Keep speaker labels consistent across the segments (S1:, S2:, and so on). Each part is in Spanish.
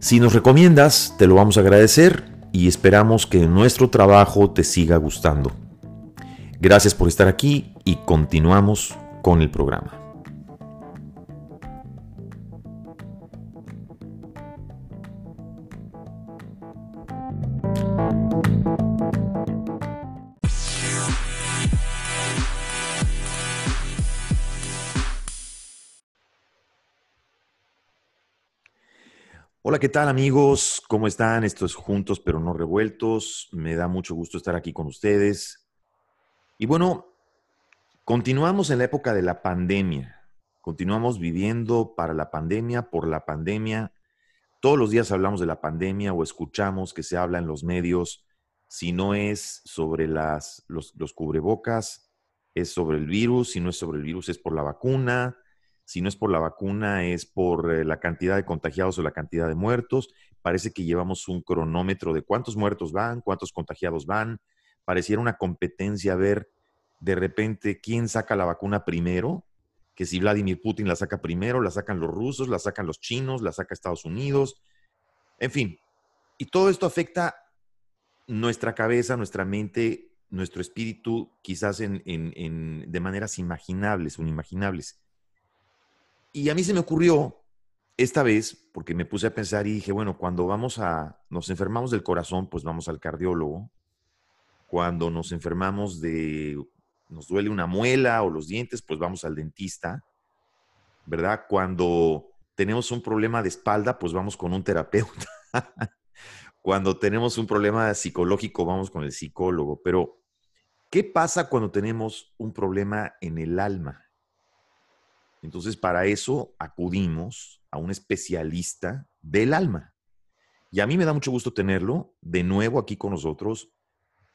S1: Si nos recomiendas, te lo vamos a agradecer y esperamos que nuestro trabajo te siga gustando. Gracias por estar aquí y continuamos con el programa. Hola, ¿qué tal amigos? ¿Cómo están? Estos juntos pero no revueltos. Me da mucho gusto estar aquí con ustedes. Y bueno, continuamos en la época de la pandemia. Continuamos viviendo para la pandemia, por la pandemia. Todos los días hablamos de la pandemia o escuchamos que se habla en los medios. Si no es sobre las, los, los cubrebocas, es sobre el virus. Si no es sobre el virus, es por la vacuna si no es por la vacuna, es por eh, la cantidad de contagiados o la cantidad de muertos. Parece que llevamos un cronómetro de cuántos muertos van, cuántos contagiados van. Pareciera una competencia ver de repente quién saca la vacuna primero, que si Vladimir Putin la saca primero, la sacan los rusos, la sacan los chinos, la saca Estados Unidos. En fin, y todo esto afecta nuestra cabeza, nuestra mente, nuestro espíritu, quizás en, de maneras imaginables, unimagiнаbles. Y a mí se me ocurrió esta vez, porque me puse a pensar y dije, bueno, cuando vamos a, nos enfermamos del corazón, pues vamos al cardiólogo. Cuando nos enfermamos de, nos duele una muela o los dientes, pues vamos al dentista, ¿verdad? Cuando tenemos un problema de espalda, pues vamos con un terapeuta. cuando tenemos un problema psicológico, vamos con el psicólogo. Pero, ¿qué pasa cuando tenemos un problema en el alma? Entonces, para eso acudimos a un especialista del alma. Y a mí me da mucho gusto tenerlo de nuevo aquí con nosotros,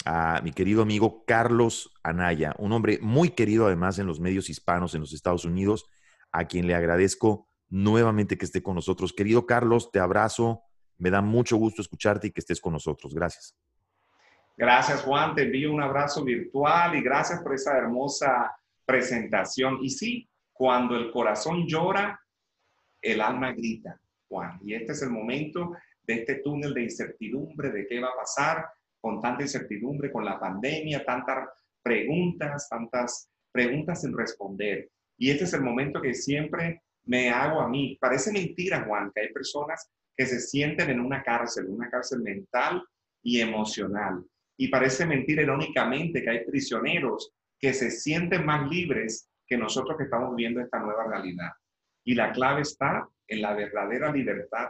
S1: a mi querido amigo Carlos Anaya, un hombre muy querido además en los medios hispanos en los Estados Unidos, a quien le agradezco nuevamente que esté con nosotros. Querido Carlos, te abrazo, me da mucho gusto escucharte y que estés con nosotros. Gracias.
S2: Gracias Juan, te envío un abrazo virtual y gracias por esa hermosa presentación. Y sí, cuando el corazón llora, el alma grita, Juan. Y este es el momento de este túnel de incertidumbre de qué va a pasar, con tanta incertidumbre, con la pandemia, tantas preguntas, tantas preguntas sin responder. Y este es el momento que siempre me hago a mí. Parece mentira, Juan, que hay personas que se sienten en una cárcel, una cárcel mental y emocional. Y parece mentira irónicamente que hay prisioneros que se sienten más libres que nosotros que estamos viviendo esta nueva realidad. Y la clave está en la verdadera libertad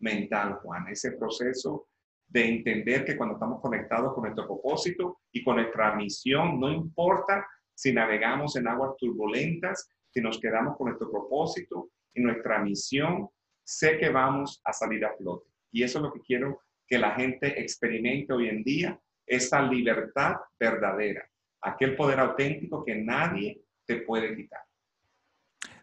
S2: mental, Juan, ese proceso de entender que cuando estamos conectados con nuestro propósito y con nuestra misión, no importa si navegamos en aguas turbulentas, si nos quedamos con nuestro propósito y nuestra misión, sé que vamos a salir a flote. Y eso es lo que quiero que la gente experimente hoy en día, esa libertad verdadera, aquel poder auténtico que nadie te puede quitar.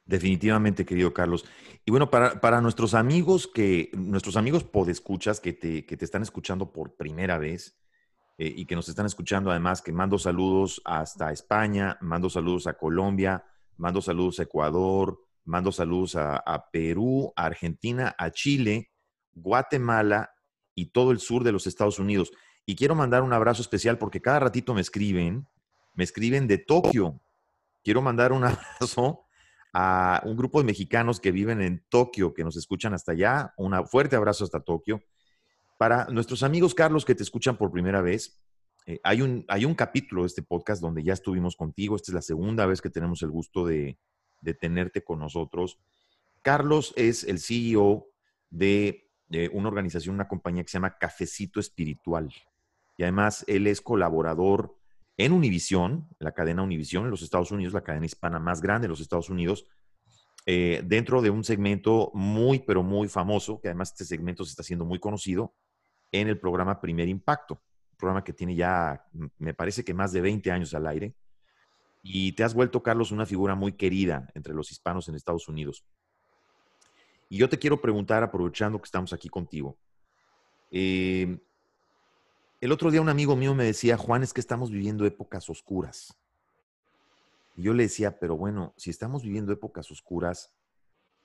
S1: Definitivamente, querido Carlos. Y bueno, para, nuestros amigos que, nuestros amigos podescuchas que te, que te están escuchando por primera vez eh, y que nos están escuchando además, que mando saludos hasta España, mando saludos a Colombia, mando saludos a Ecuador, mando saludos a, a Perú, a Argentina, a Chile, Guatemala y todo el sur de los Estados Unidos. Y quiero mandar un abrazo especial porque cada ratito me escriben, me escriben de Tokio, Quiero mandar un abrazo a un grupo de mexicanos que viven en Tokio, que nos escuchan hasta allá. Un fuerte abrazo hasta Tokio. Para nuestros amigos, Carlos, que te escuchan por primera vez, eh, hay, un, hay un capítulo de este podcast donde ya estuvimos contigo. Esta es la segunda vez que tenemos el gusto de, de tenerte con nosotros. Carlos es el CEO de, de, una organización, una compañía que se llama Cafecito Espiritual. Y además él es colaborador en Univisión, la cadena Univisión en los Estados Unidos, la cadena hispana más grande de los Estados Unidos, eh, dentro de un segmento muy, pero muy famoso, que además este segmento se está haciendo muy conocido, en el programa Primer Impacto programa que tiene ya, me parece que más de 20 años al aire. Y te has vuelto, Carlos, una figura muy querida entre los hispanos en Estados Unidos. Y yo te quiero preguntar, aprovechando que estamos aquí contigo, eh, el otro día un amigo mío me decía, Juan, es que estamos viviendo épocas oscuras. Y yo le decía, pero bueno, si estamos viviendo épocas oscuras,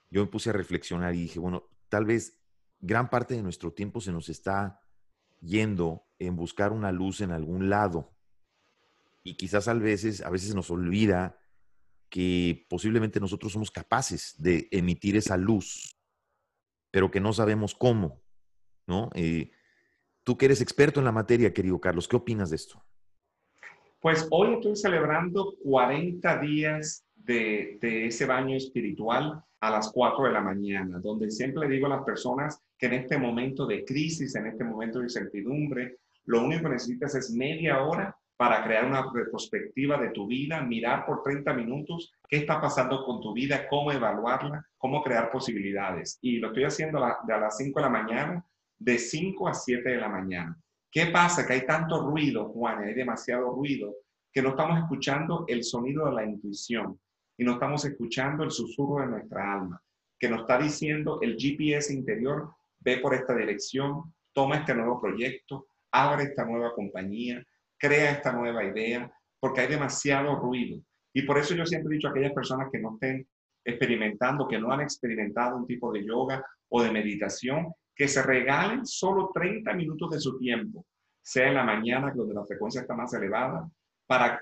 S1: yo me puse a reflexionar y dije, bueno, tal vez gran parte de nuestro tiempo se nos está yendo en buscar una luz en algún lado. Y quizás a veces, a veces nos olvida que posiblemente nosotros somos capaces de emitir esa luz, pero que no sabemos cómo, ¿no? Eh, tú que eres experto en la materia, querido Carlos, ¿qué opinas de esto?
S2: Pues hoy estoy celebrando 40 días de, de ese baño espiritual a las 4 de la mañana, donde siempre digo a las personas que en este momento de crisis, en este momento de incertidumbre, lo único que necesitas es media hora para crear una retrospectiva de tu vida, mirar por 30 minutos qué está pasando con tu vida, cómo evaluarla, cómo crear posibilidades. Y lo estoy haciendo a las 5 de la mañana, de 5 a 7 de la mañana. ¿Qué pasa? Que hay tanto ruido, Juan, hay demasiado ruido, que no estamos escuchando el sonido de la intuición y no estamos escuchando el susurro de nuestra alma, que nos está diciendo el GPS interior, ve por esta dirección, toma este nuevo proyecto, abre esta nueva compañía, crea esta nueva idea, porque hay demasiado ruido. Y por eso yo siempre he dicho a aquellas personas que no estén experimentando, que no han experimentado un tipo de yoga o de meditación, que se regalen solo 30 minutos de su tiempo, sea en la mañana, donde la frecuencia está más elevada, para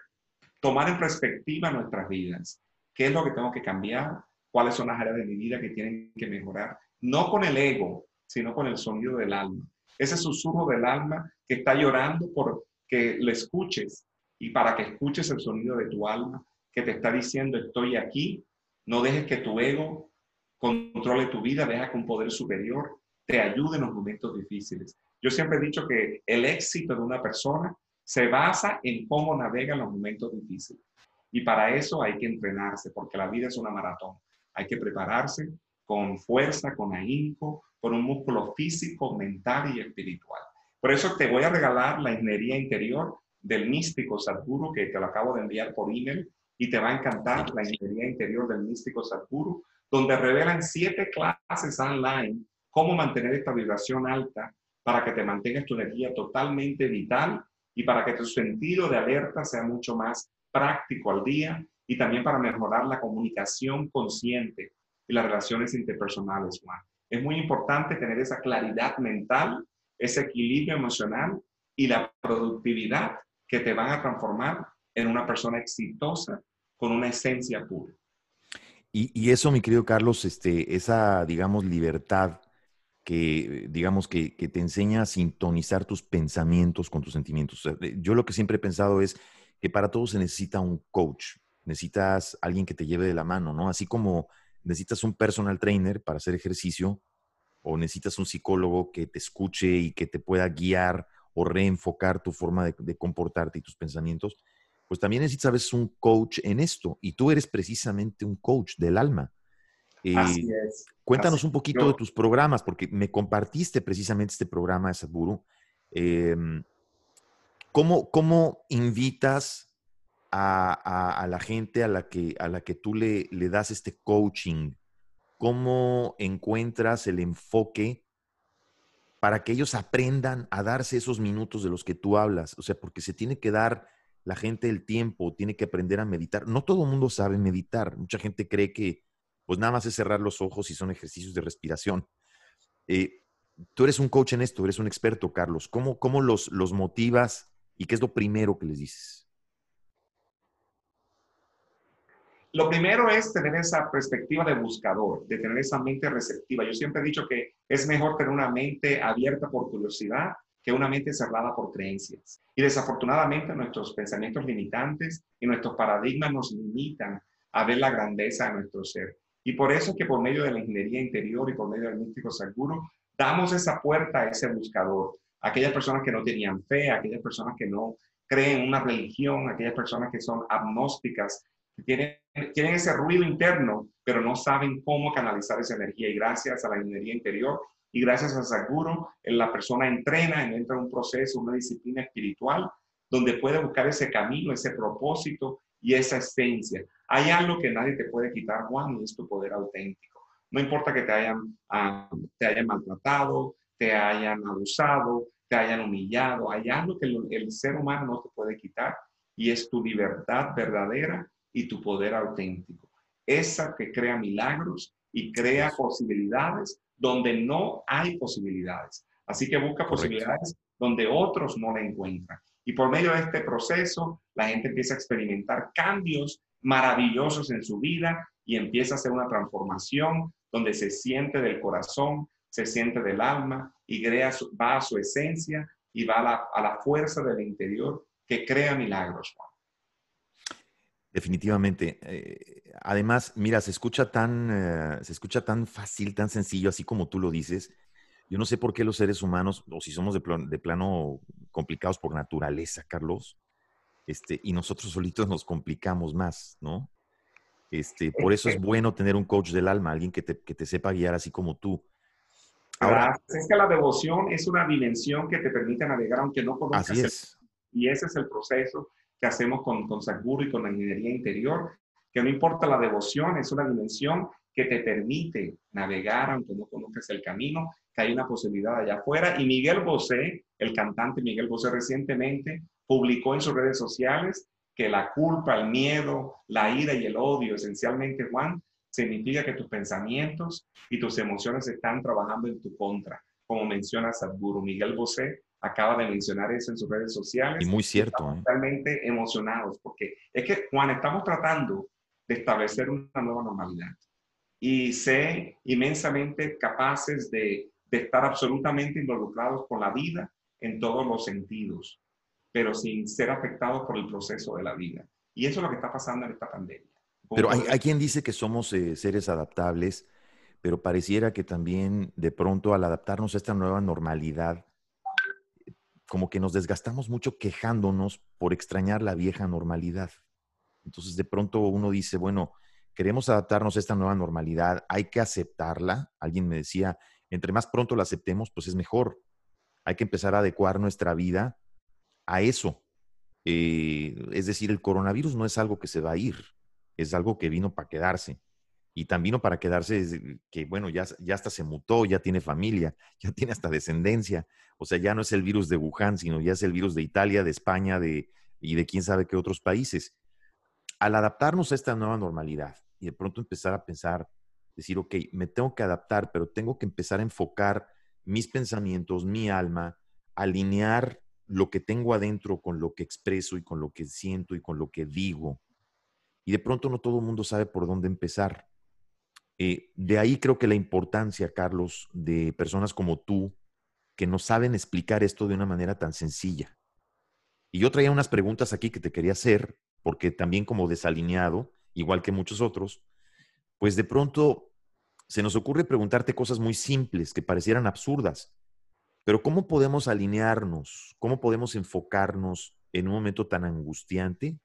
S2: tomar en perspectiva nuestras vidas. Qué es lo que tengo que cambiar, cuáles son las áreas de mi vida que tienen que mejorar, no con el ego, sino con el sonido del alma. Ese susurro del alma que está llorando por que le escuches y para que escuches el sonido de tu alma que te está diciendo estoy aquí, no dejes que tu ego controle tu vida, deja que un poder superior te ayude en los momentos difíciles. Yo siempre he dicho que el éxito de una persona se basa en cómo navega en los momentos difíciles. Y para eso hay que entrenarse, porque la vida es una maratón. Hay que prepararse con fuerza, con ahínco, con un músculo físico, mental y espiritual. Por eso te voy a regalar la ingeniería interior del místico Sadhguru, que te lo acabo de enviar por email, y te va a encantar la ingeniería interior del místico Sadhguru, donde revelan siete clases online cómo mantener esta vibración alta para que te mantengas tu energía totalmente vital y para que tu sentido de alerta sea mucho más práctico al día y también para mejorar la comunicación consciente y las relaciones interpersonales, Juan. Es muy importante tener esa claridad mental, ese equilibrio emocional y la productividad que te van a transformar en una persona exitosa con una esencia pura.
S1: Y, y eso, mi querido Carlos, este, esa, digamos, libertad que, digamos, que, que, te enseña a sintonizar tus pensamientos con tus sentimientos. Yo lo que siempre he pensado es, que para todo se necesita un coach, necesitas alguien que te lleve de la mano, ¿no? Así como necesitas un personal trainer para hacer ejercicio o necesitas un psicólogo que te escuche y que te pueda guiar o reenfocar tu forma de, comportarte y tus pensamientos, pues también necesitas a veces un coach en esto y tú eres precisamente un coach del alma.
S2: Así es.
S1: Cuéntanos un poquito de tus programas, porque me compartiste precisamente este programa de Sadhguru. Eh, ¿Cómo, cómo invitas a, a, la gente a la que, a la que tú le, le das este coaching? ¿Cómo encuentras el enfoque para que ellos aprendan a darse esos minutos de los que tú hablas? O sea, porque se tiene que dar la gente el tiempo, tiene que aprender a meditar. No todo el mundo sabe meditar. Mucha gente cree que pues nada más es cerrar los ojos y son ejercicios de respiración. Eh, tú eres un coach en esto, eres un experto, Carlos. ¿Cómo, cómo los, los motivas ¿Y qué es lo primero que les dices?
S2: lo primero es tener esa perspectiva de buscador, de tener esa mente receptiva. Yo siempre he dicho que es mejor tener una mente abierta por curiosidad que una mente cerrada por creencias. Y desafortunadamente nuestros pensamientos limitantes y nuestros paradigmas nos limitan a ver la grandeza de nuestro ser. Y por eso es que por medio de la ingeniería interior y por medio del místico seguro, damos esa puerta a ese buscador. Aquellas personas que no tenían fe, aquellas personas que no creen en una religión, aquellas personas que son agnósticas, que tienen, tienen ese ruido interno, pero no saben cómo canalizar esa energía. Y gracias a la ingeniería interior y gracias a Saguro, la persona entrena, entra en un proceso, una disciplina espiritual, donde puede buscar ese camino, ese propósito y esa esencia. Hay algo que nadie te puede quitar, Juan, y es tu poder auténtico. No importa que te hayan, ah, te hayan maltratado, te hayan abusado, te hayan humillado, hay algo que el, ser humano no te puede quitar y es tu libertad verdadera y tu poder auténtico. Esa que crea milagros y crea posibilidades donde no hay posibilidades. Así que busca posibilidades donde otros no la encuentran. Y por medio de este proceso, la gente empieza a experimentar cambios maravillosos en su vida y empieza a hacer una transformación donde se siente del corazón, se siente del alma y crea va a su esencia y va a la, a la fuerza del interior que crea milagros.
S1: Definitivamente. Eh, además, mira, se escucha tan, eh, se escucha tan fácil, tan sencillo, así como tú lo dices. Yo no sé por qué los seres humanos, o si somos de, plano complicados por naturaleza, Carlos, este, y nosotros solitos nos complicamos más, ¿no? Este, por eso es bueno tener un coach del alma, alguien que te, que te sepa guiar así como tú.
S2: Ahora, es que la devoción es una dimensión que te permite navegar aunque no conozcas.
S1: Así es.
S2: y ese es el proceso que hacemos con, con y con la ingeniería interior, que no importa la devoción, es una dimensión que te permite navegar aunque no conozcas el camino, que hay una posibilidad allá afuera. Y Miguel Bosé, el cantante Miguel Bosé recientemente publicó en sus redes sociales que la culpa, el miedo, la ira y el odio, esencialmente, Juan, significa que tus pensamientos y tus emociones están trabajando en tu contra, como menciona Sadhguru. Miguel Bosé acaba de mencionar eso en sus redes sociales.
S1: Y muy cierto.
S2: ¿eh? Realmente emocionados, porque es que, Juan, estamos tratando de establecer una nueva normalidad y ser inmensamente capaces de, de estar absolutamente involucrados con la vida en todos los sentidos, pero sin ser afectados por el proceso de la vida. Y eso es lo que está pasando en esta pandemia.
S1: Pero hay, hay, quien dice que somos eh, seres adaptables, pero pareciera que también de pronto al adaptarnos a esta nueva normalidad, como que nos desgastamos mucho quejándonos por extrañar la vieja normalidad. Entonces de pronto uno dice, bueno, queremos adaptarnos a esta nueva normalidad, hay que aceptarla. Alguien me decía, entre más pronto la aceptemos, pues es mejor. Hay que empezar a adecuar nuestra vida a eso. Eh, es decir, el coronavirus no es algo que se va a ir, es algo que vino para quedarse. Y también vino para quedarse que, bueno, ya, ya hasta se mutó, ya tiene familia, ya tiene hasta descendencia. O sea, ya no es el virus de Wuhan, sino ya es el virus de Italia, de España de, y de quién sabe qué otros países. Al adaptarnos a esta nueva normalidad y de pronto empezar a pensar, decir, ok, me tengo que adaptar, pero tengo que empezar a enfocar mis pensamientos, mi alma, alinear lo que tengo adentro con lo que expreso y con lo que siento y con lo que digo. Y de pronto no todo el mundo sabe por dónde empezar. Eh, de ahí creo que la importancia, Carlos, de personas como tú, que nos saben explicar esto de una manera tan sencilla. Y yo traía unas preguntas aquí que te quería hacer, porque también como desalineado, igual que muchos otros, pues de pronto se nos ocurre preguntarte cosas muy simples que parecieran absurdas, pero ¿cómo podemos alinearnos? ¿Cómo podemos enfocarnos en un momento tan angustiante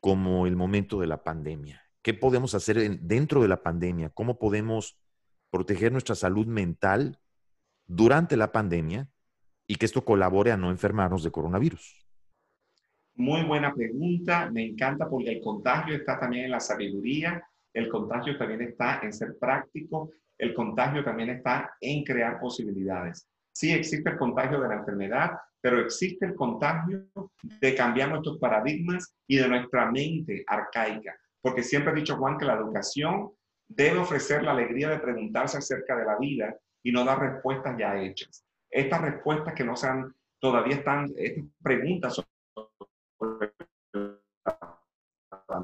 S1: como el momento de la pandemia? ¿Qué podemos hacer dentro de la pandemia? ¿Cómo podemos proteger nuestra salud mental durante la pandemia y que esto colabore a no enfermarnos de coronavirus?
S2: Muy buena pregunta, me encanta porque el contagio está también en la sabiduría, el contagio también está en ser práctico, el contagio también está en crear posibilidades. Sí existe el contagio de la enfermedad, pero existe el contagio de cambiar nuestros paradigmas y de nuestra mente arcaica, porque siempre he dicho Juan que la educación debe ofrecer la alegría de preguntarse acerca de la vida y no dar respuestas ya hechas. Estas respuestas que no sean, todavía están, estas preguntas sobre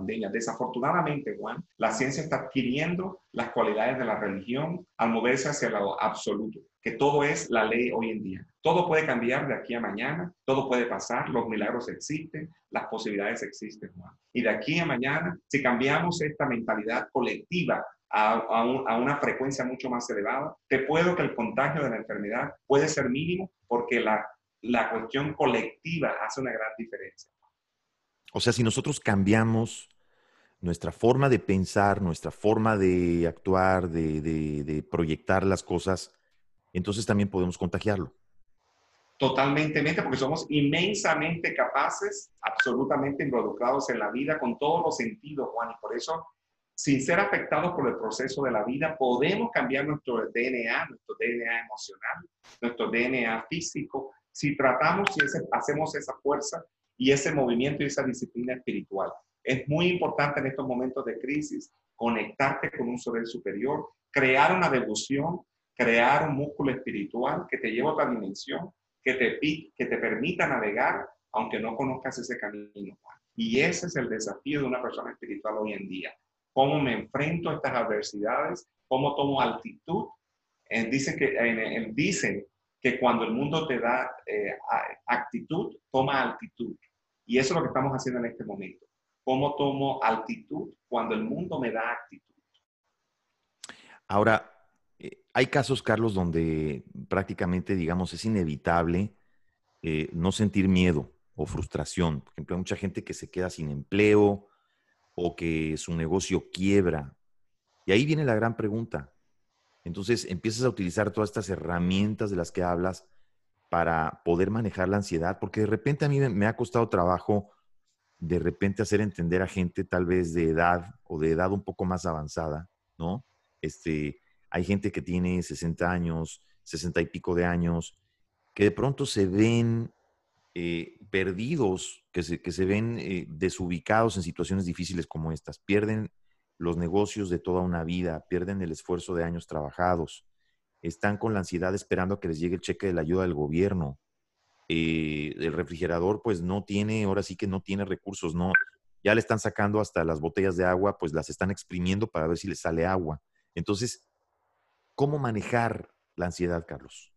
S2: pandemia. Desafortunadamente, Juan, la ciencia está adquiriendo las cualidades de la religión al moverse hacia lo absoluto, que todo es la ley hoy en día. Todo puede cambiar de aquí a mañana, todo puede pasar, los milagros existen, las posibilidades existen, Juan. Y de aquí a mañana, si cambiamos esta mentalidad colectiva a, a, una frecuencia mucho más elevada, te puedo que el contagio de la enfermedad puede ser mínimo porque la, la cuestión colectiva hace una gran diferencia.
S1: O sea, si nosotros cambiamos nuestra forma de pensar, nuestra forma de actuar, de, proyectar las cosas, entonces también podemos contagiarlo.
S2: Totalmente, porque somos inmensamente capaces, absolutamente involucrados en la vida con todos los sentidos, Juan, y por eso, sin ser afectados por el proceso de la vida, podemos cambiar nuestro DNA, nuestro DNA emocional, nuestro DNA físico, si tratamos y hacemos esa fuerza y ese movimiento y esa disciplina espiritual. Es muy importante en estos momentos de crisis conectarte con un ser superior, crear una devoción, crear un músculo espiritual que te lleve a otra dimensión, que te, que te permita navegar aunque no conozcas ese camino. Y ese es el desafío de una persona espiritual hoy en día. ¿Cómo me enfrento a estas adversidades? ¿Cómo tomo altitud? Eh, dicen, que, eh, dicen que cuando el mundo te da eh, actitud, toma altitud. Y eso es lo que estamos haciendo en este momento. ¿Cómo tomo altitud cuando el mundo me da actitud?
S1: Ahora, eh, hay casos, Carlos, donde prácticamente, digamos, es inevitable eh, no sentir miedo o frustración. Por ejemplo, hay mucha gente que se queda sin empleo o que su negocio quiebra. Y ahí viene la gran pregunta. Entonces empiezas a utilizar todas estas herramientas de las que hablas para poder manejar la ansiedad, porque de repente a mí me ha costado trabajo de repente hacer entender a gente tal vez de edad o de edad un poco más avanzada, ¿no? Este, hay gente que tiene 60 años, 60 y pico de años, que de pronto se ven eh, perdidos, que se, que se ven eh, desubicados en situaciones difíciles como estas, pierden los negocios de toda una vida, pierden el esfuerzo de años trabajados, están con la ansiedad esperando a que les llegue el cheque de la ayuda del gobierno. Eh, el refrigerador pues no tiene, ahora sí que no tiene recursos, no, ya le están sacando hasta las botellas de agua, pues las están exprimiendo para ver si les sale agua. Entonces, ¿cómo manejar la ansiedad, Carlos?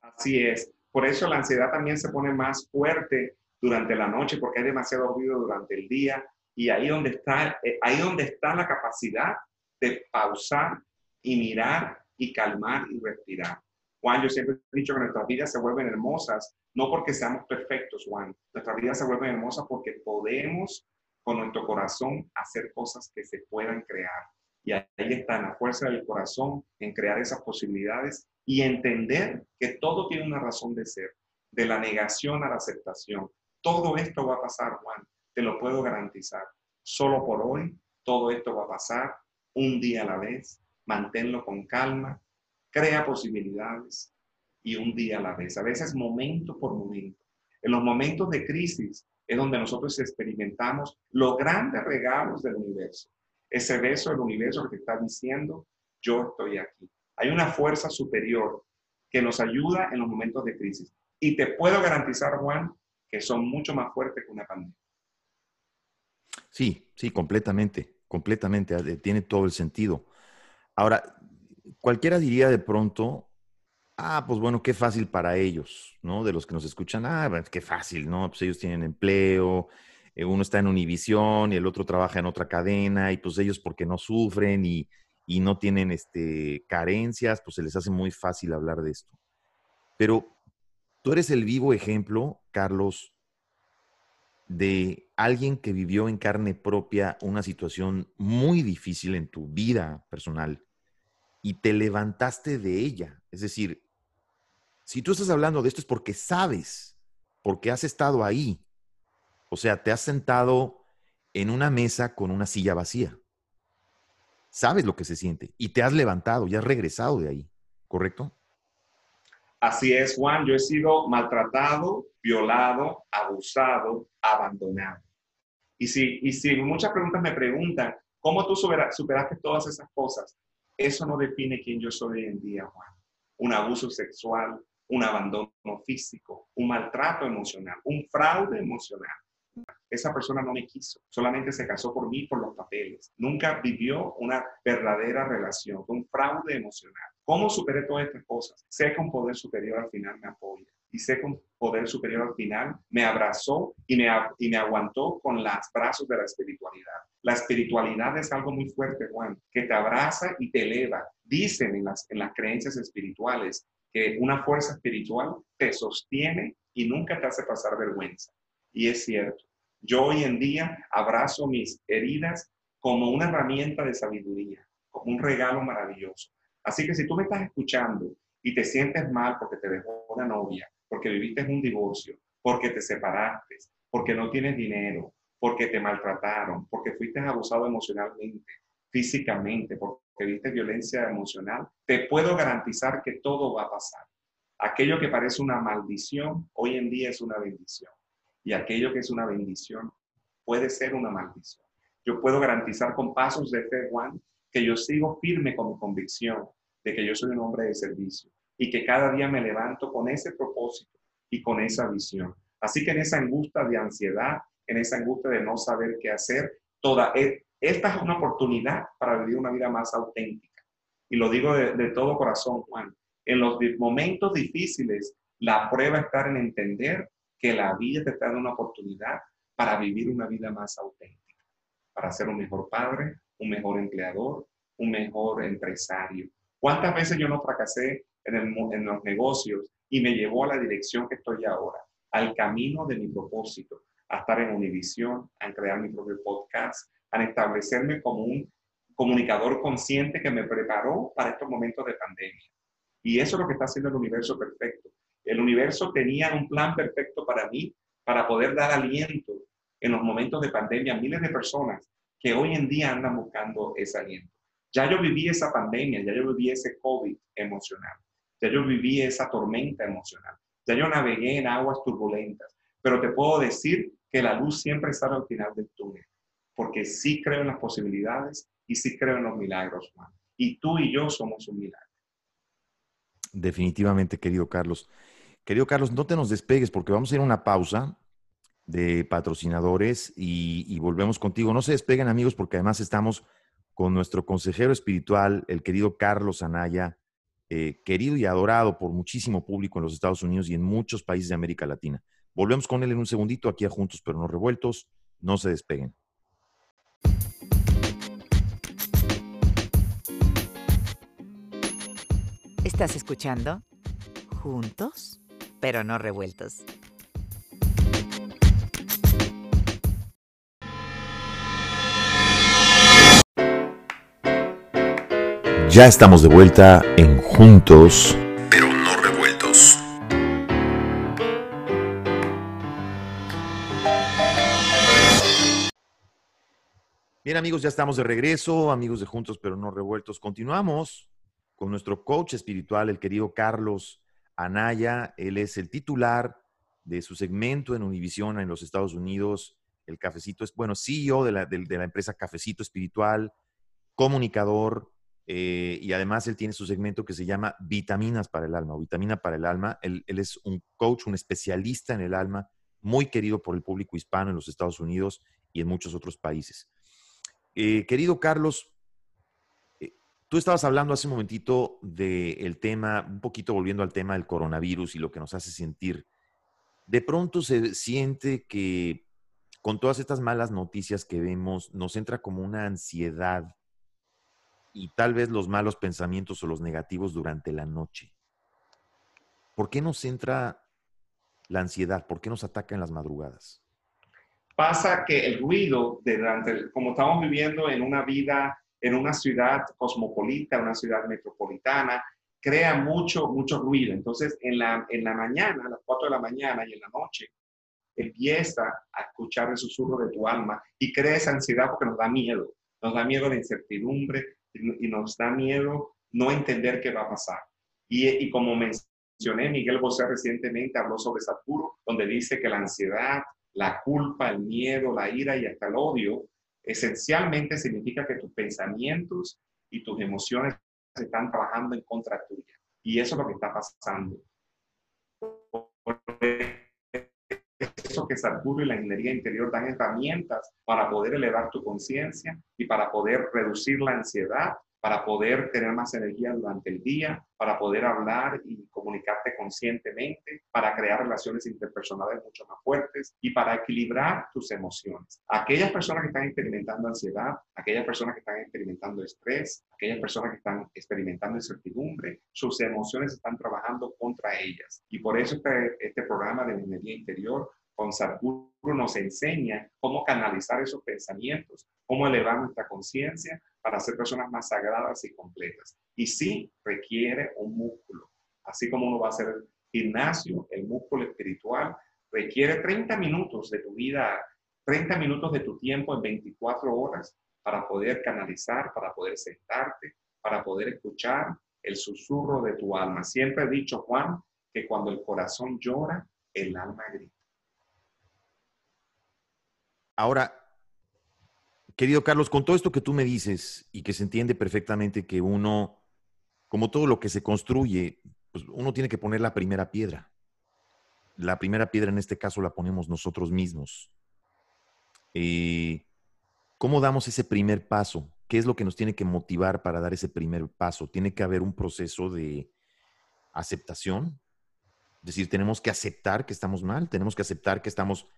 S2: Así es. Por eso la ansiedad también se pone más fuerte durante la noche porque hay demasiado ruido durante el día y ahí donde está, eh, ahí donde está la capacidad de pausar y mirar y calmar y respirar. Juan, yo siempre he dicho que nuestras vidas se vuelven hermosas, no porque seamos perfectos, Juan. Nuestras vidas se vuelven hermosas porque podemos con nuestro corazón hacer cosas que se puedan crear. Y ahí está la fuerza del corazón en crear esas posibilidades y entender que todo tiene una razón de ser, de la negación a la aceptación. Todo esto va a pasar, Juan, te lo puedo garantizar. Solo por hoy, todo esto va a pasar un día a la vez, manténlo con calma, crea posibilidades y un día a la vez, a veces momento por momento. En los momentos de crisis es donde nosotros experimentamos los grandes regalos del universo. Ese beso del universo que te está diciendo, yo estoy aquí. Hay una fuerza superior que nos ayuda en los momentos de crisis. Y te puedo garantizar, Juan, que son mucho más fuertes que una pandemia.
S1: Sí, sí, completamente, completamente. Tiene todo el sentido. Ahora, cualquiera diría de pronto, ah, pues bueno, qué fácil para ellos, ¿no? De los que nos escuchan, ah, qué fácil, ¿no? Pues ellos tienen empleo, eh, uno está en Univisión y el otro trabaja en otra cadena y pues ellos porque no sufren y, y no tienen este, carencias, pues se les hace muy fácil hablar de esto. Pero tú eres el vivo ejemplo, Carlos, de alguien que vivió en carne propia una situación muy difícil en tu vida personal y te levantaste de ella. Es decir, si tú estás hablando de esto es porque sabes, porque has estado ahí. O sea, te has sentado en una mesa con una silla vacía. Sabes lo que se siente y te has levantado y has regresado de ahí, ¿correcto?
S2: Así es, Juan. Yo he sido maltratado, violado, abusado, abandonado. Y si, y si muchas preguntas me preguntan, ¿cómo tú superaste todas esas cosas? Eso no define quién yo soy hoy en día, Juan. Un abuso sexual, un abandono físico, un maltrato emocional, un fraude emocional, esa persona no me quiso, solamente se casó por mí por los papeles. Nunca vivió una verdadera relación, fue un fraude emocional. ¿Cómo superé todas estas cosas? Sé que un poder superior al final me apoya sé que un poder superior al final me abrazó y me, y me aguantó con los brazos de la espiritualidad. La espiritualidad es algo muy fuerte, Juan, que te abraza y te eleva. Dicen en las, en las creencias espirituales que una fuerza espiritual te sostiene y nunca te hace pasar vergüenza. Y es cierto. Yo hoy en día abrazo mis heridas como una herramienta de sabiduría, como un regalo maravilloso. Así que si tú me estás escuchando y te sientes mal porque te dejó una novia, porque viviste un divorcio, porque te separaste, porque no tienes dinero, porque te maltrataron, porque fuiste abusado emocionalmente, físicamente, porque viste violencia emocional, te puedo garantizar que todo va a pasar. Aquello que parece una maldición, hoy en día es una bendición. Y aquello que es una bendición puede ser una maldición. Yo puedo garantizar con pasos de fe, Juan, que yo sigo firme con mi convicción de que yo soy un hombre de servicio y que cada día me levanto con ese propósito y con esa visión. Así que en esa angustia de ansiedad, en esa angustia de no saber qué hacer, toda e, esta es una oportunidad para vivir una vida más auténtica. Y lo digo de, de todo corazón, Juan. En los momentos difíciles, la prueba está en entender que la vida te está dando una oportunidad para vivir una vida más auténtica, para ser un mejor padre, un mejor empleador, un mejor empresario. ¿Cuántas veces yo no fracasé en, los negocios y me llevó a la dirección que estoy ahora, al camino de mi propósito, a estar en Univision, a crear mi propio podcast, a establecerme como un comunicador consciente que me preparó para estos momentos de pandemia. Y eso es lo que está haciendo el universo perfecto. El universo tenía un plan perfecto para mí, para poder dar aliento en los momentos de pandemia a miles de personas que hoy en día andan buscando ese aliento. Ya yo viví esa pandemia, ya yo viví ese COVID emocional, ya yo viví esa tormenta emocional, ya yo navegué en aguas turbulentas, pero te puedo decir que la luz siempre está al final del túnel, porque sí creo en las posibilidades y sí creo en los milagros, Juan. Y tú y yo somos un milagro.
S1: Definitivamente, querido Carlos. Querido Carlos, no te nos despegues porque vamos a ir a una pausa de patrocinadores y, volvemos contigo. No se despeguen amigos porque además estamos con nuestro consejero espiritual, el querido Carlos Anaya, eh, querido y adorado por muchísimo público en los Estados Unidos y en muchos países de América Latina. Volvemos con él en un segundito aquí a Juntos pero no revueltos. No se despeguen.
S3: ¿Estás escuchando? Juntos pero no revueltos.
S1: Ya estamos de vuelta en Juntos, pero no revueltos. Bien amigos, ya estamos de regreso, amigos de Juntos, pero no revueltos. Continuamos con nuestro coach espiritual, el querido Carlos Anaya. Él es el titular de su segmento en Univision en los Estados Unidos. El cafecito es, bueno, CEO de la, de la empresa Cafecito Espiritual, comunicador, eh, y además él tiene su segmento que se llama Vitaminas para el Alma o Vitamina para el Alma. Él, es un coach, un especialista en el alma, muy querido por el público hispano en los Estados Unidos y en muchos otros países. Eh, querido Carlos, eh, tú estabas hablando hace un momentito del tema, un poquito volviendo al tema del coronavirus y lo que nos hace sentir. De pronto se siente que con todas estas malas noticias que vemos, nos entra como una ansiedad y tal vez los malos pensamientos o los negativos durante la noche. ¿Por qué nos entra la ansiedad? ¿Por qué nos ataca en las madrugadas?
S2: Pasa que el ruido, durante, como estamos viviendo en una vida, en una ciudad cosmopolita, una ciudad metropolitana, crea mucho, mucho ruido. Entonces, en la, en la mañana, a las 4 de la mañana y en la noche, empieza a escuchar el susurro de tu alma y crea esa ansiedad porque nos da miedo. Nos da miedo la incertidumbre, y nos da miedo no entender qué va a pasar. Y, y como mencioné, Miguel Bosé recientemente habló sobre Saturo, donde dice que la ansiedad, la culpa, el miedo, la ira y hasta el odio, esencialmente significa que tus pensamientos y tus emociones están trabajando en contra tuya. Y eso es lo que está pasando. Que Sadhguru y la ingeniería interior dan herramientas para poder elevar tu conciencia y para poder reducir la ansiedad para poder tener más energía durante el día, para poder hablar y comunicarte conscientemente, para crear relaciones interpersonales mucho más fuertes y para equilibrar tus emociones. Aquellas personas que están experimentando ansiedad, aquellas personas que están experimentando estrés, aquellas personas que están experimentando incertidumbre, sus emociones están trabajando contra ellas. Y por eso este, este programa de energía interior con Sadhguru nos enseña cómo canalizar esos pensamientos, cómo elevar nuestra conciencia para ser personas más sagradas y completas. Y sí requiere un músculo, así como uno va a hacer gimnasio, el músculo espiritual requiere 30 minutos de tu vida, 30 minutos de tu tiempo en 24 horas para poder canalizar, para poder sentarte, para poder escuchar el susurro de tu alma. Siempre he dicho, Juan, que cuando el corazón llora, el alma grita.
S1: Ahora, querido Carlos, con todo esto que tú me dices y que se entiende perfectamente que uno, como todo lo que se construye, pues uno tiene que poner la primera piedra. La primera piedra en este caso la ponemos nosotros mismos. Eh, ¿Cómo damos ese primer paso? ¿Qué es lo que nos tiene que motivar para dar ese primer paso? Tiene que haber un proceso de aceptación. Es decir, tenemos que aceptar que estamos mal, tenemos que aceptar que estamos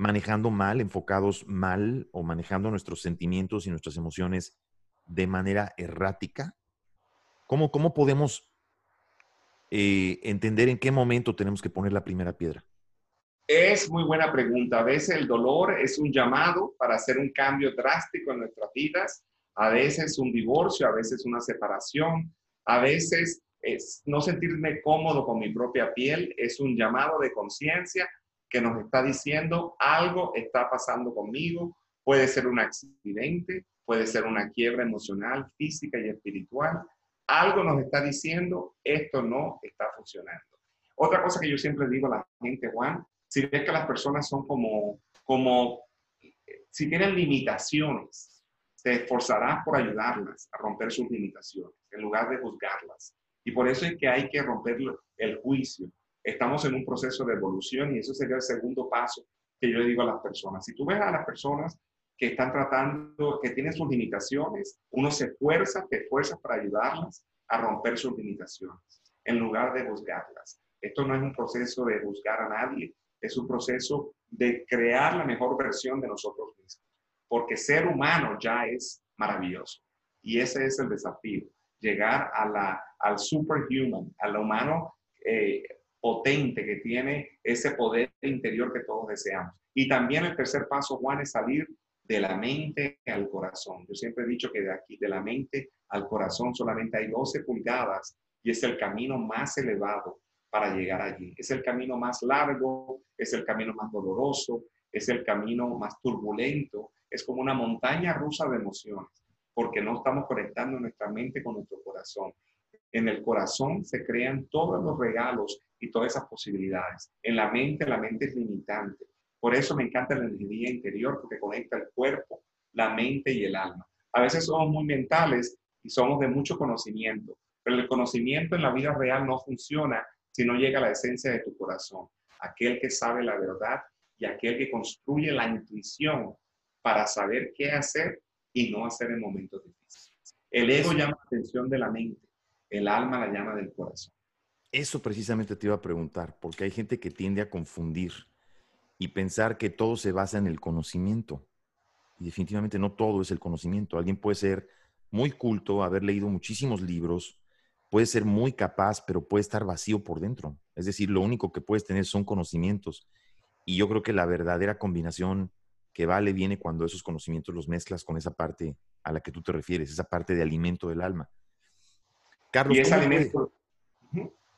S1: manejando mal, enfocados mal o manejando nuestros sentimientos y nuestras emociones de manera errática? ¿Cómo, cómo podemos eh, entender en qué momento tenemos que poner la primera piedra?
S2: Es muy buena pregunta. A veces el dolor es un llamado para hacer un cambio drástico en nuestras vidas. A veces un divorcio, a veces una separación, a veces es no sentirme cómodo con mi propia piel, es un llamado de conciencia que nos está diciendo algo está pasando conmigo, puede ser un accidente, puede ser una quiebra emocional, física y espiritual. Algo nos está diciendo esto no está funcionando. Otra cosa que yo siempre digo a la gente, Juan, si ves que las personas son como, como, si tienen limitaciones, te esforzarás por ayudarlas a romper sus limitaciones en lugar de juzgarlas. Y por eso es que hay que romper el juicio, estamos en un proceso de evolución y eso sería el segundo paso que yo digo a las personas. Si tú ves a las personas que están tratando, que tienen sus limitaciones, uno se esfuerza, te esfuerzas para ayudarlas a romper sus limitaciones, en lugar de juzgarlas. Esto no es un proceso de juzgar a nadie, es un proceso de crear la mejor versión de nosotros mismos, porque ser humano ya es maravilloso. Y ese es el desafío, llegar a la, al superhuman, al humano eh, potente que tiene ese poder interior que todos deseamos. Y también el tercer paso, Juan, es salir de la mente al corazón. Yo siempre he dicho que de aquí, de la mente al corazón, solamente hay 12 pulgadas y es el camino más elevado para llegar allí. Es el camino más largo, es el camino más doloroso, es el camino más turbulento, es como una montaña rusa de emociones, porque no estamos conectando nuestra mente con nuestro corazón. En el corazón se crean todos los regalos y todas esas posibilidades. En la mente, la mente es limitante. Por eso me encanta la energía interior, porque conecta el cuerpo, la mente y el alma. A veces somos muy mentales y somos de mucho conocimiento, pero el conocimiento en la vida real no funciona si no llega a la esencia de tu corazón, aquel que sabe la verdad y aquel que construye la intuición para saber qué hacer y no hacer en momentos difíciles. El ego llama la atención de la mente, el alma la llama del corazón.
S1: Eso precisamente te iba a preguntar, porque hay gente que tiende a confundir y pensar que todo se basa en el conocimiento. Y definitivamente no todo es el conocimiento. Alguien puede ser muy culto, haber leído muchísimos libros, puede ser muy capaz, pero puede estar vacío por dentro. Es decir, lo único que puedes tener son conocimientos. Y yo creo que la verdadera combinación que vale viene cuando esos conocimientos los mezclas con esa parte a la que tú te refieres, esa parte de alimento del alma.
S2: Carlos, y alimento,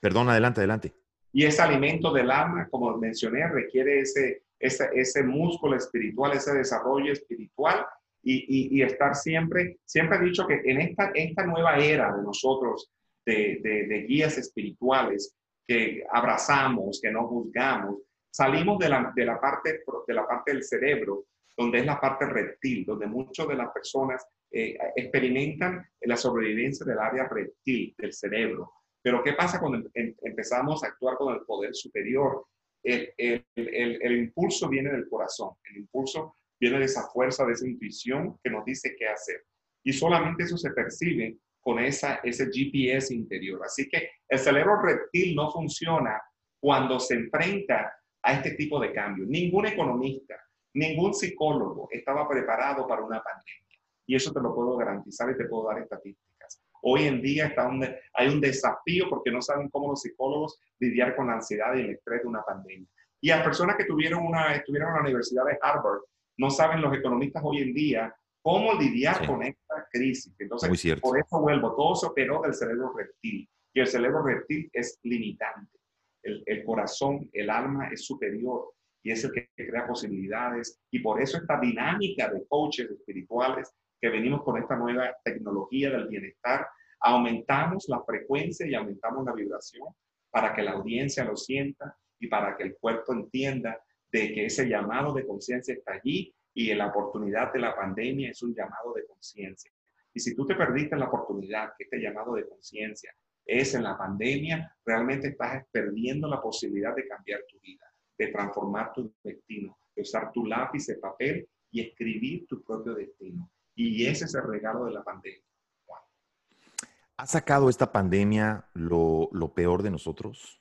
S1: Perdón, adelante, adelante.
S2: Y ese alimento del alma, como mencioné, requiere ese, ese, ese músculo espiritual, ese desarrollo espiritual y, y, estar siempre, siempre he dicho que en esta, esta nueva era de nosotros, de, de, de, guías espirituales, que abrazamos, que no juzgamos, salimos de la, de la, parte, de la parte del cerebro, donde es la parte reptil, donde muchas de las personas eh, experimentan la sobrevivencia del área reptil del cerebro. Pero ¿qué pasa cuando em, em, empezamos a actuar con el poder superior? el, el, el, el, impulso viene del corazón, el impulso viene de esa fuerza, de esa intuición que nos dice qué hacer. Y solamente eso se percibe con esa, ese GPS interior. Así que el cerebro reptil no funciona cuando se enfrenta a este tipo de cambios. Ningún economista, ningún psicólogo estaba preparado para una pandemia. Y eso te lo puedo garantizar y te puedo dar estadísticas. Hoy en día está hay un desafío porque no saben cómo los psicólogos lidiar con la ansiedad y el estrés de una pandemia. Y a personas que tuvieron una, estuvieron en la Universidad de Harvard, no saben los economistas hoy en día cómo lidiar con esta crisis. Entonces, por eso vuelvo, todo se operó del cerebro reptil. Y el cerebro reptil es limitante. El, el corazón, el alma es superior y es el que crea posibilidades. Y por eso esta dinámica de coaches espirituales que venimos con esta nueva tecnología del bienestar, aumentamos la frecuencia y aumentamos la vibración para que la audiencia lo sienta y para que el cuerpo entienda de que ese llamado de conciencia está allí y la oportunidad de la pandemia es un llamado de conciencia. Y si tú te perdiste la oportunidad que este llamado de conciencia es en la pandemia, realmente estás perdiendo la posibilidad de cambiar tu vida, de transformar tu destino, de usar tu lápiz de papel y escribir tu propio destino. Y ese es el regalo de la pandemia.
S1: ¿Ha sacado esta pandemia lo, lo peor de nosotros?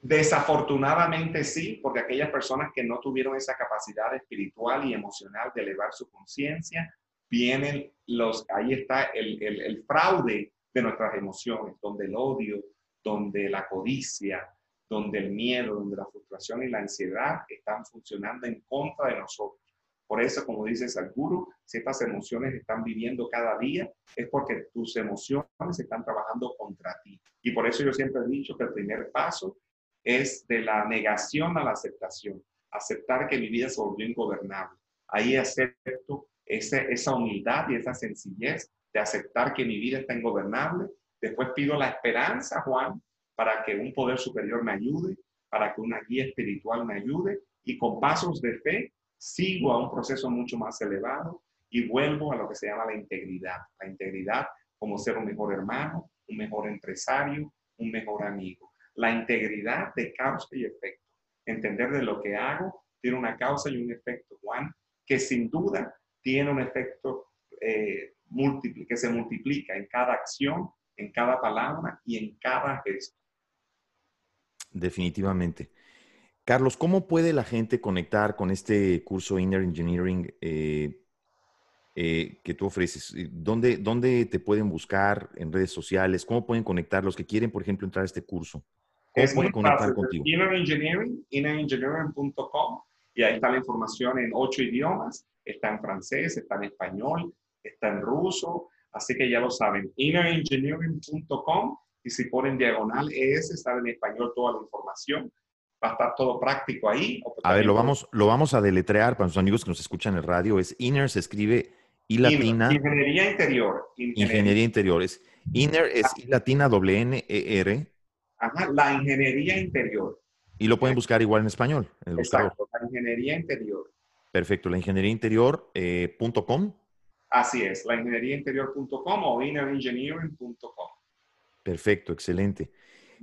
S2: Desafortunadamente sí, porque aquellas personas que no tuvieron esa capacidad espiritual y emocional de elevar su conciencia, vienen los, ahí está el, el, el, fraude de nuestras emociones, donde el odio, donde la codicia, donde el miedo, donde la frustración y la ansiedad están funcionando en contra de nosotros. Por eso, como dice Sadhguru, si estas emociones están viviendo cada día, es porque tus emociones están trabajando contra ti. Y por eso yo siempre he dicho que el primer paso es de la negación a la aceptación, aceptar que mi vida se volvió ingobernable. Ahí acepto esa humildad y esa sencillez de aceptar que mi vida está ingobernable. Después pido la esperanza, Juan, para que un poder superior me ayude, para que una guía espiritual me ayude y con pasos de fe sigo a un proceso mucho más elevado y vuelvo a lo que se llama la integridad. La integridad como ser un mejor hermano, un mejor empresario, un mejor amigo la integridad de causa y efecto. Entender de lo que hago tiene una causa y un efecto, Juan, que sin duda tiene un efecto eh, múltiple, que se multiplica en cada acción, en cada palabra y en cada gesto.
S1: Definitivamente. Carlos, ¿cómo puede la gente conectar con este curso Inner Engineering eh, eh, que tú ofreces? ¿Dónde, ¿Dónde te pueden buscar en redes sociales? ¿Cómo pueden conectar los que quieren, por ejemplo, entrar a este curso?
S2: es muy conectar contigo? Inner Engineering, innerengineering.com, y ahí está la información en ocho idiomas. Está en francés, está en español, está en ruso, así que ya lo saben. innerengineering.com, y si ponen diagonal ES, está en español toda la información. Va a estar todo práctico ahí.
S1: A ver, lo vamos, lo vamos a deletrear para nuestros amigos que nos escuchan en el radio. Es Inner, se escribe I latina.
S2: Ingeniería interior.
S1: Ingeniería, interior. Es Inner es I latina W N E R
S2: la ingeniería interior.
S1: Y lo pueden buscar igual en español. En
S2: Exacto, la ingeniería interior.
S1: Perfecto, la ingeniería interior.com. Eh,
S2: Así es, la ingeniería interior.com o innerengineering.com.
S1: Perfecto, excelente.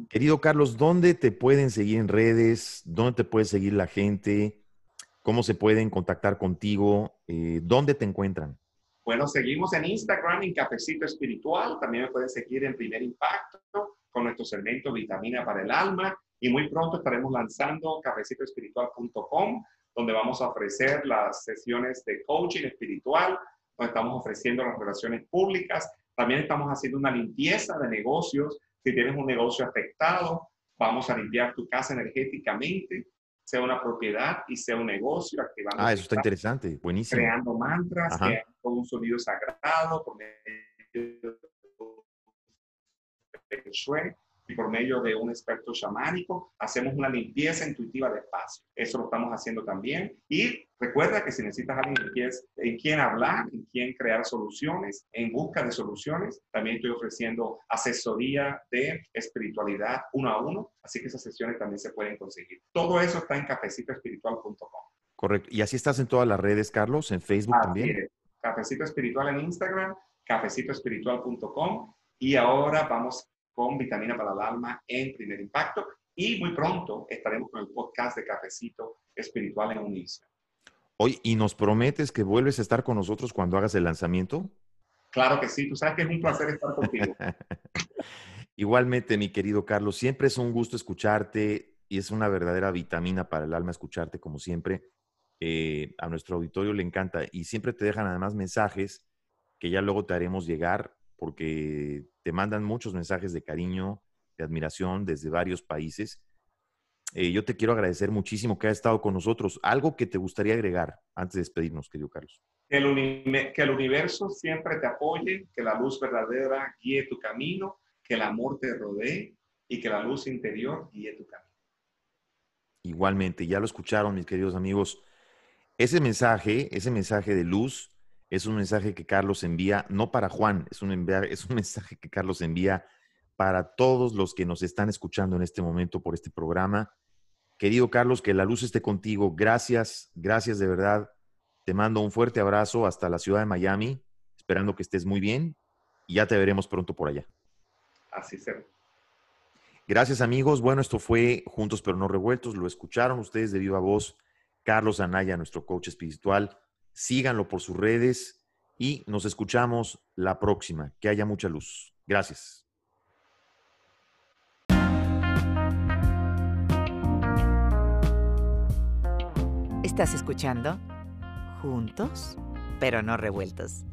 S1: Querido Carlos, ¿dónde te pueden seguir en redes? ¿Dónde te puede seguir la gente? ¿Cómo se pueden contactar contigo? Eh, ¿Dónde te encuentran?
S2: Bueno, seguimos en Instagram en Cafecito Espiritual. También me pueden seguir en Primer Impacto con nuestro segmento Vitamina para el Alma y muy pronto estaremos lanzando cafecitoespiritual.com donde vamos a ofrecer las sesiones de coaching espiritual, donde estamos ofreciendo las relaciones públicas. También estamos haciendo una limpieza de negocios. Si tienes un negocio afectado, vamos a limpiar tu casa energéticamente, sea una propiedad y sea un negocio.
S1: Activando ah, eso está interesante, buenísimo.
S2: Creando mantras, creando un sonido sagrado por medio y por medio de un experto chamánico hacemos una limpieza intuitiva de espacio. Eso lo estamos haciendo también. Y recuerda que si necesitas alguien en quien hablar, en quien crear soluciones, en busca de soluciones, también estoy ofreciendo asesoría de espiritualidad uno a uno. Así que esas sesiones también se pueden conseguir. Todo eso está en cafecitoespiritual.com.
S1: Correcto. ¿Y así estás en todas las redes, Carlos? ¿En Facebook también?
S2: Cafecito Espiritual en Instagram, cafecitoespiritual.com y ahora vamos con vitamina para el alma en primer impacto. Y muy pronto estaremos con el podcast de Cafecito Espiritual en Unicio.
S1: Hoy, ¿y nos prometes que vuelves a estar con nosotros cuando hagas el lanzamiento?
S2: Claro que sí, tú sabes que es un placer estar contigo.
S1: Igualmente, mi querido Carlos, siempre es un gusto escucharte y es una verdadera vitamina para el alma escucharte, como siempre. Eh, a nuestro auditorio le encanta y siempre te dejan además mensajes que ya luego te haremos llegar porque te mandan muchos mensajes de cariño, de admiración desde varios países. Eh, yo te quiero agradecer muchísimo que hayas estado con nosotros. Algo que te gustaría agregar antes de despedirnos, querido Carlos.
S2: Que el, que el universo siempre te apoye, que la luz verdadera guíe tu camino, que el amor te rodee y que la luz interior guíe tu camino.
S1: Igualmente, ya lo escucharon mis queridos amigos. Ese mensaje, ese mensaje de luz, es un mensaje que Carlos envía, no para Juan, es un, es un mensaje que Carlos envía para todos los que nos están escuchando en este momento por este programa. Querido Carlos, que la luz esté contigo. Gracias, gracias de verdad. Te mando un fuerte abrazo hasta la ciudad de Miami, esperando que estés muy bien y ya te veremos pronto por allá.
S2: Así será.
S1: Gracias amigos. Bueno, esto fue Juntos pero no revueltos. Lo escucharon ustedes de viva voz. Carlos Anaya, nuestro coach espiritual. Síganlo por sus redes y nos escuchamos la próxima. Que haya mucha luz. Gracias.
S3: Estás escuchando Juntos pero no revueltos.